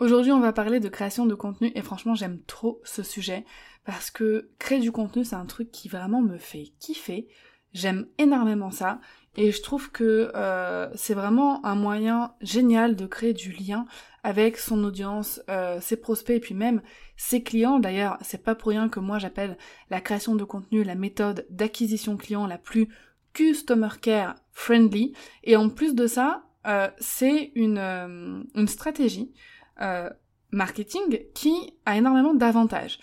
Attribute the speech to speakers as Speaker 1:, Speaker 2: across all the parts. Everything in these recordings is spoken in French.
Speaker 1: Aujourd'hui, on va parler de création de contenu et franchement, j'aime trop ce sujet parce que créer du contenu, c'est un truc qui vraiment me fait kiffer. J'aime énormément ça et je trouve que euh, c'est vraiment un moyen génial de créer du lien avec son audience, euh, ses prospects et puis même ses clients. D'ailleurs, c'est pas pour rien que moi j'appelle la création de contenu la méthode d'acquisition client la plus customer care friendly. Et en plus de ça, euh, c'est une, une stratégie euh, marketing qui a énormément d'avantages.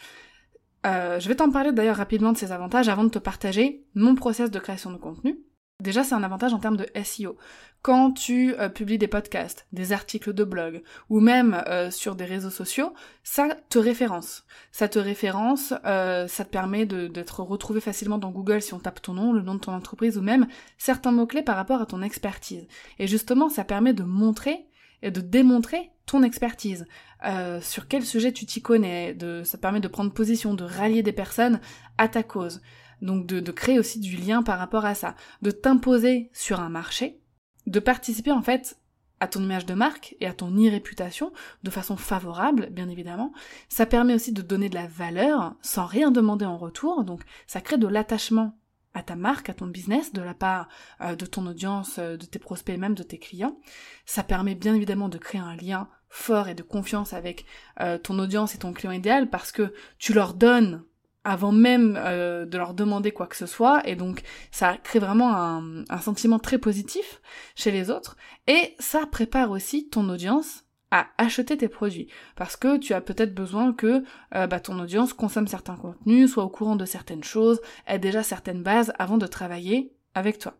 Speaker 1: Euh, je vais t'en parler d'ailleurs rapidement de ces avantages avant de te partager mon process de création de contenu. Déjà, c'est un avantage en termes de SEO. Quand tu euh, publies des podcasts, des articles de blog, ou même sur des réseaux sociaux, ça te référence. Ça te référence, ça te permet d'être retrouvé facilement dans Google si on tape ton nom, le nom de ton entreprise, ou même certains mots-clés par rapport à ton expertise. Et justement, ça permet de montrer et de démontrer ton expertise, euh, sur quel sujet tu t'y connais, de, ça permet de prendre position, de rallier des personnes à ta cause, donc de, de créer aussi du lien par rapport à ça, de t'imposer sur un marché, de participer en fait à ton image de marque et à ton e-réputation de façon favorable, bien évidemment. Ça permet aussi de donner de la valeur sans rien demander en retour, donc ça crée de l'attachement à ta marque, à ton business, de la part euh, de ton audience, euh, de tes prospects et même de tes clients. Ça permet bien évidemment de créer un lien fort et de confiance avec euh, ton audience et ton client idéal parce que tu leur donnes avant même de leur demander quoi que ce soit et donc ça crée vraiment un, un sentiment très positif chez les autres et ça prépare aussi ton audience à acheter tes produits parce que tu as peut-être besoin que euh, bah, ton audience consomme certains contenus, soit au courant de certaines choses, ait déjà certaines bases avant de travailler avec toi.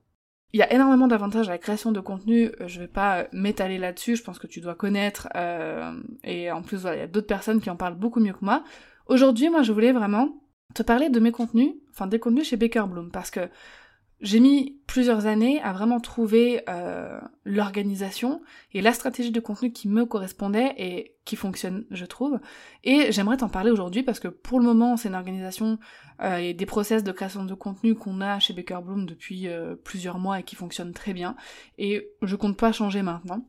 Speaker 1: Il y a énormément d'avantages à la création de contenu, euh, je vais pas euh, m'étaler là-dessus, je pense que tu dois connaître, et en plus il y a d'autres personnes qui en parlent beaucoup mieux que moi. Aujourd'hui, moi je voulais vraiment te parler de mes contenus, enfin des contenus chez Baker Bloom, parce que j'ai mis plusieurs années à vraiment trouver euh, l'organisation et la stratégie de contenu qui me correspondait et qui fonctionne, je trouve. Et j'aimerais t'en parler aujourd'hui parce que pour le moment, c'est une organisation euh, et des process de création de contenu qu'on a chez Baker Bloom depuis euh, plusieurs mois et qui fonctionne très bien. Et je compte pas changer maintenant.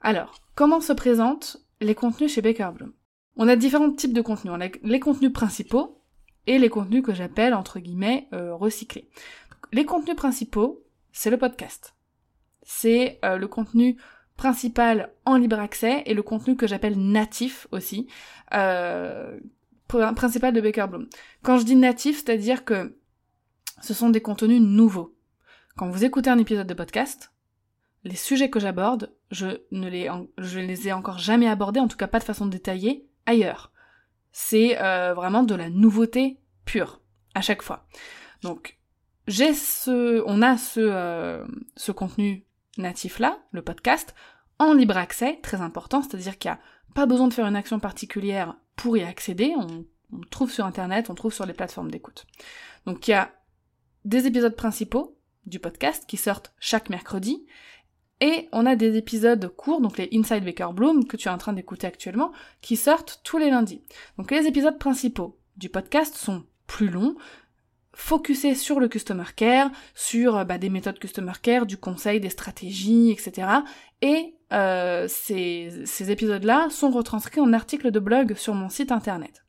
Speaker 1: Alors, comment se présentent les contenus chez Baker Bloom? On a différents types de contenus. On a les contenus principaux et les contenus que j'appelle entre guillemets recyclés. Les contenus principaux, c'est le podcast. C'est euh, le contenu principal en libre accès et le contenu que j'appelle natif aussi, euh, principal de Baker Bloom. Quand je dis natif, c'est-à-dire que ce sont des contenus nouveaux. Quand vous écoutez un épisode de podcast, les sujets que j'aborde, je ne les, ai encore jamais abordés, en tout cas pas de façon détaillée, ailleurs. C'est euh, vraiment de la nouveauté pure, à chaque fois. Donc, j'ai ce, on a ce, euh, contenu natif là, le podcast, en libre accès, très important, c'est-à-dire qu'il n'y a pas besoin de faire une action particulière pour y accéder, on, on trouve sur internet, on trouve sur les plateformes d'écoute. Donc il y a des épisodes principaux du podcast qui sortent chaque mercredi, et on a des épisodes courts, donc les Inside Baker Bloom, que tu es en train d'écouter actuellement, qui sortent tous les lundis. Donc les épisodes principaux du podcast sont plus longs, focuser sur le customer care, sur euh, bah, des méthodes customer care, du conseil, des stratégies, etc. Et euh, ces, ces épisodes-là sont retranscrits en articles de blog sur mon site internet.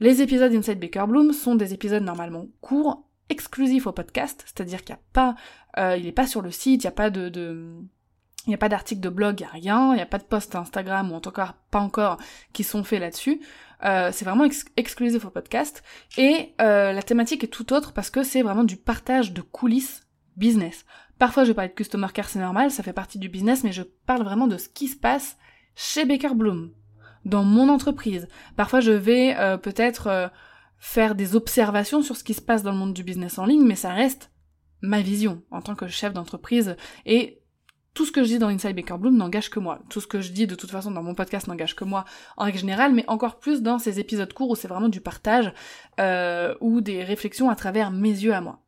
Speaker 1: Les épisodes Inside Baker Bloom sont des épisodes normalement courts, exclusifs au podcast, c'est-à-dire qu'il n'y a pas, euh, il n'est pas sur le site, il n'y a pas de, de il n'y a pas d'article de blog, il n'y a rien, il n'y a pas de post Instagram, ou en tout cas pas encore, qui sont faits là-dessus. Euh, c'est vraiment exclusif au podcast. Et euh, la thématique est tout autre parce que c'est vraiment du partage de coulisses business. Parfois je vais parler de customer care, c'est normal, ça fait partie du business, mais je parle vraiment de ce qui se passe chez Baker Bloom, dans mon entreprise. Parfois je vais euh, peut-être faire des observations sur ce qui se passe dans le monde du business en ligne, mais ça reste ma vision en tant que chef d'entreprise et tout ce que je dis dans Inside Baker Bloom n'engage que moi. Tout ce que je dis de toute façon dans mon podcast n'engage que moi en règle générale, mais encore plus dans ces épisodes courts où c'est vraiment du partage euh, ou des réflexions à travers mes yeux à moi.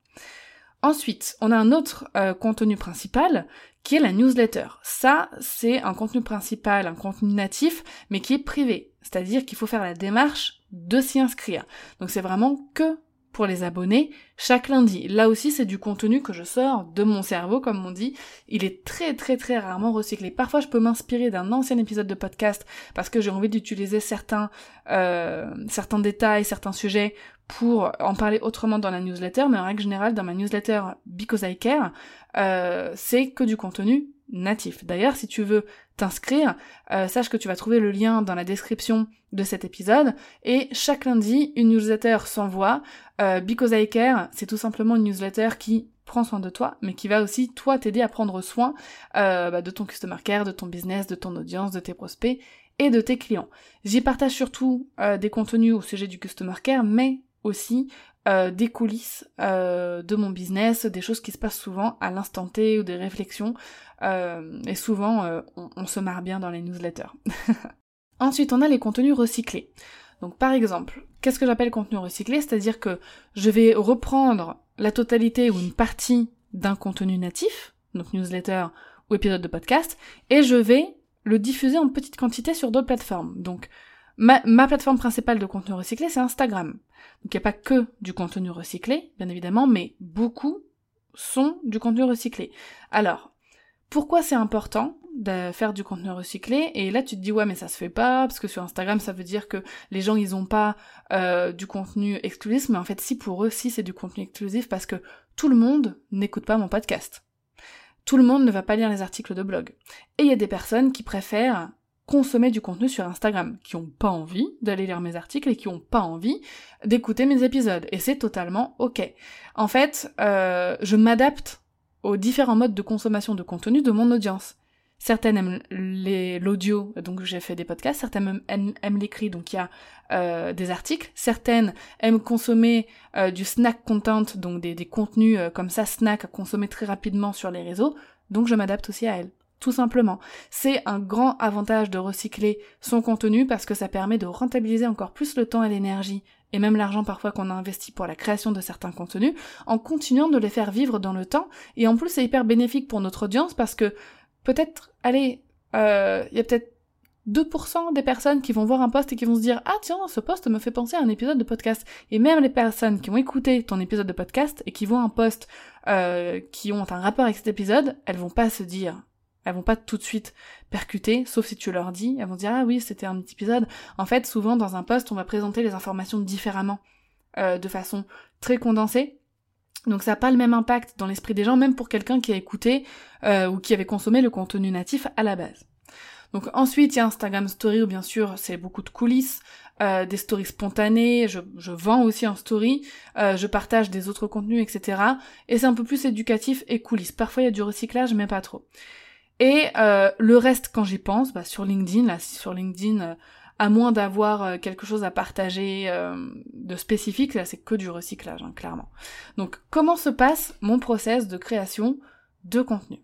Speaker 1: Ensuite, on a un autre euh, contenu principal qui est la newsletter. Ça, c'est un contenu principal, un contenu natif, mais qui est privé. C'est-à-dire qu'il faut faire la démarche de s'y inscrire. Donc c'est vraiment que pour les abonnés chaque lundi. Là aussi, c'est du contenu que je sors de mon cerveau, comme on dit. Il est très très très rarement recyclé. Parfois, je peux m'inspirer d'un ancien épisode de podcast parce que j'ai envie d'utiliser certains euh, certains détails, certains sujets pour en parler autrement dans la newsletter, mais en règle générale, dans ma newsletter Because I Care, euh, c'est que du contenu natif. D'ailleurs, si tu veux t'inscrire, euh, sache que tu vas trouver le lien dans la description de cet épisode. Et chaque lundi, une newsletter s'envoie. Euh, Because I Care, c'est tout simplement une newsletter qui prend soin de toi, mais qui va aussi, toi, t'aider à prendre soin euh, bah, de ton customer care, de ton business, de ton audience, de tes prospects et de tes clients. J'y partage surtout des contenus au sujet du customer care, mais aussi euh, des coulisses euh, de mon business, des choses qui se passent souvent à l'instant T ou des réflexions. Euh, et souvent, on, se marre bien dans les newsletters. Ensuite, on a les contenus recyclés. Donc par exemple, qu'est-ce que j'appelle contenu recyclé? C'est-à-dire que je vais reprendre la totalité ou une partie d'un contenu natif, donc newsletter ou épisode de podcast, et je vais le diffuser en petite quantité sur d'autres plateformes. Donc Ma, plateforme principale de contenu recyclé, c'est Instagram. Donc il n'y a pas que du contenu recyclé, bien évidemment, mais beaucoup sont du contenu recyclé. Alors, pourquoi c'est important de faire du contenu recyclé? Et là tu te dis ouais mais ça se fait pas parce que sur Instagram ça veut dire que les gens ils ont pas euh, du contenu exclusif mais en fait si pour eux si c'est du contenu exclusif parce que tout le monde n'écoute pas mon podcast tout le monde ne va pas lire les articles de blog et il y a des personnes qui préfèrent consommer du contenu sur Instagram, qui ont pas envie d'aller lire mes articles et qui ont pas envie d'écouter mes épisodes. Et c'est totalement ok. En fait, euh, je m'adapte aux différents modes de consommation de contenu de mon audience. Certaines aiment l'audio, donc j'ai fait des podcasts, certaines aiment, l'écrit, donc il y a euh, des articles, certaines aiment consommer euh, du snack content, donc des, des contenus comme ça, snack à consommer très rapidement sur les réseaux, donc je m'adapte aussi à elles tout simplement. C'est un grand avantage de recycler son contenu parce que ça permet de rentabiliser encore plus le temps et l'énergie et même l'argent parfois qu'on a investi pour la création de certains contenus, en continuant de les faire vivre dans le temps. Et en plus, c'est hyper bénéfique pour notre audience parce que peut-être, allez, euh, il y a peut-être 2% des personnes qui vont voir un post et qui vont se dire ah tiens ce post me fait penser à un épisode de podcast et même les personnes qui ont écouté ton épisode de podcast et qui voient un post euh, qui ont un rapport avec cet épisode elles vont pas se dire elles vont pas tout de suite percuter, sauf si tu leur dis, elles vont dire ah oui c'était un petit épisode. En fait, souvent dans un post, on va présenter les informations différemment, euh, de façon très condensée. Donc ça n'a pas le même impact dans l'esprit des gens, même pour quelqu'un qui a écouté euh, ou qui avait consommé le contenu natif à la base. Donc ensuite il y a Instagram Story où bien sûr c'est beaucoup de coulisses, euh, des stories spontanées, je, je, vends aussi en story, euh, je partage des autres contenus, etc. Et c'est un peu plus éducatif et coulisses. Parfois il y a du recyclage mais pas trop. Et euh, le reste, quand j'y pense, bah, sur LinkedIn, là, sur LinkedIn, euh, à moins d'avoir euh, quelque chose à partager de spécifique, là, c'est que du recyclage, hein, clairement. Donc, comment se passe mon process de création de contenu?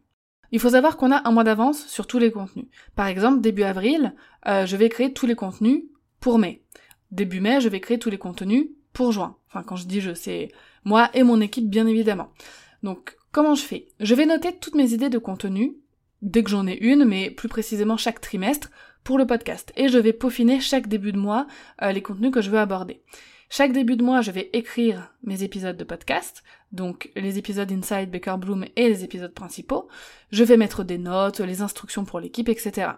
Speaker 1: Il faut savoir qu'on a un mois d'avance sur tous les contenus. Par exemple, début avril, je vais créer tous les contenus pour mai. Début mai, je vais créer tous les contenus pour juin. Enfin, quand je dis je, c'est moi et mon équipe, bien évidemment. Donc, comment je fais? Je vais noter toutes mes idées de contenu dès que j'en ai une, mais plus précisément chaque trimestre, pour le podcast. Et je vais peaufiner chaque début de mois euh, les contenus que je veux aborder. Chaque début de mois, je vais écrire mes épisodes de podcast, donc les épisodes Inside Baker Bloom et les épisodes principaux. Je vais mettre des notes, les instructions pour l'équipe, etc.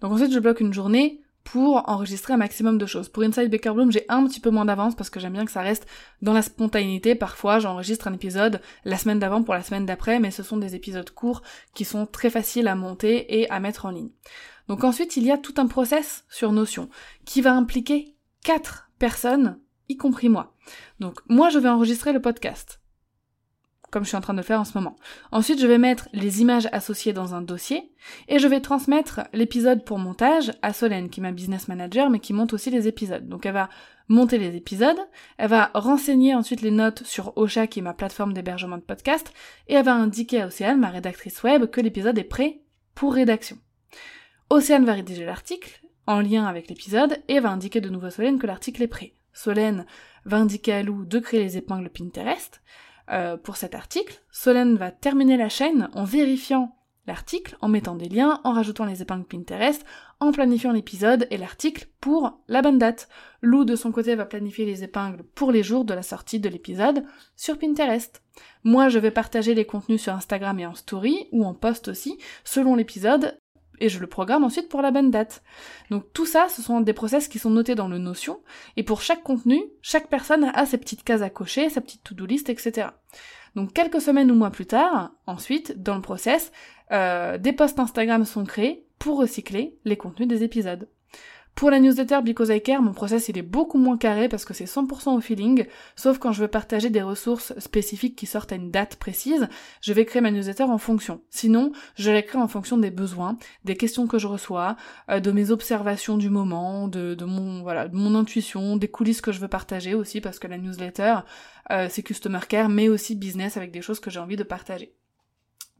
Speaker 1: Donc ensuite, je bloque une journée pour enregistrer un maximum de choses. Pour Inside Baker Bloom, j'ai un petit peu moins d'avance parce que j'aime bien que ça reste dans la spontanéité. Parfois, j'enregistre un épisode la semaine d'avant pour la semaine d'après, mais ce sont des épisodes courts qui sont très faciles à monter et à mettre en ligne. Donc ensuite, il y a tout un process sur Notion qui va impliquer quatre personnes, y compris moi. Donc moi, je vais enregistrer le podcast. Comme je suis en train de faire en ce moment. Ensuite, je vais mettre les images associées dans un dossier et je vais transmettre l'épisode pour montage à Solène, qui est ma business manager, mais qui monte aussi les épisodes. Donc elle va monter les épisodes, elle va renseigner ensuite les notes sur Ocha, qui est ma plateforme d'hébergement de podcast, et elle va indiquer à Océane, ma rédactrice web, que l'épisode est prêt pour rédaction. Océane va rédiger l'article, en lien avec l'épisode, et va indiquer de nouveau à Solène que l'article est prêt. Solène va indiquer à Lou de créer les épingles Pinterest, euh, pour cet article. Solène va terminer la chaîne en vérifiant l'article, en mettant des liens, en rajoutant les épingles Pinterest, en planifiant l'épisode et l'article pour la bonne date. Lou, de son côté, va planifier les épingles pour les jours de la sortie de l'épisode sur Pinterest. Moi, je vais partager les contenus sur Instagram et en story, ou en post aussi, selon l'épisode, et je le programme ensuite pour la bonne date. Donc tout ça, ce sont des process qui sont notés dans le Notion, et pour chaque contenu, chaque personne a ses petites cases à cocher, sa petite to-do list, etc. Donc quelques semaines ou mois plus tard, ensuite, dans le process, euh, des posts Instagram sont créés pour recycler les contenus des épisodes. Pour la newsletter Because I Care, mon process il est beaucoup moins carré parce que c'est 100% au feeling, sauf quand je veux partager des ressources spécifiques qui sortent à une date précise, je vais créer ma newsletter en fonction. Sinon, je la crée en fonction des besoins, des questions que je reçois, euh, de mes observations du moment, de, mon voilà, mon intuition, des coulisses que je veux partager aussi parce que la newsletter euh, c'est customer care mais aussi business avec des choses que j'ai envie de partager.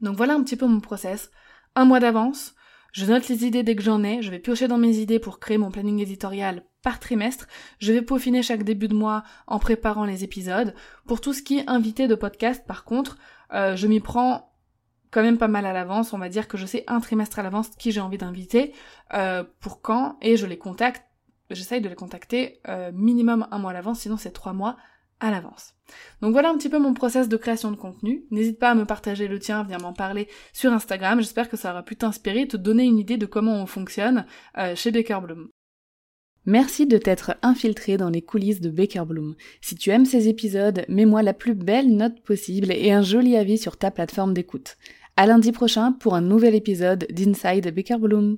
Speaker 1: Donc voilà un petit peu mon process. Un mois d'avance, je note les idées dès que j'en ai, je vais piocher dans mes idées pour créer mon planning éditorial par trimestre, je vais peaufiner chaque début de mois en préparant les épisodes. Pour tout ce qui est invité de podcast, par contre, euh, je m'y prends quand même pas mal à l'avance, on va dire que je sais un trimestre à l'avance qui j'ai envie d'inviter, euh, pour quand, et je les contacte, j'essaye de les contacter euh, minimum un mois à l'avance, sinon c'est trois mois à l'avance. Donc voilà un petit peu mon process de création de contenu. N'hésite pas à me partager le tien, viens m'en parler sur Instagram. J'espère que ça aura pu t'inspirer, te donner une idée de comment on fonctionne euh, chez Baker Bloom. Merci de t'être infiltré dans les coulisses de Baker Bloom. Si tu aimes ces épisodes, mets-moi la plus belle note possible et un joli avis sur ta plateforme d'écoute. À lundi prochain pour un nouvel épisode d'Inside Baker Bloom.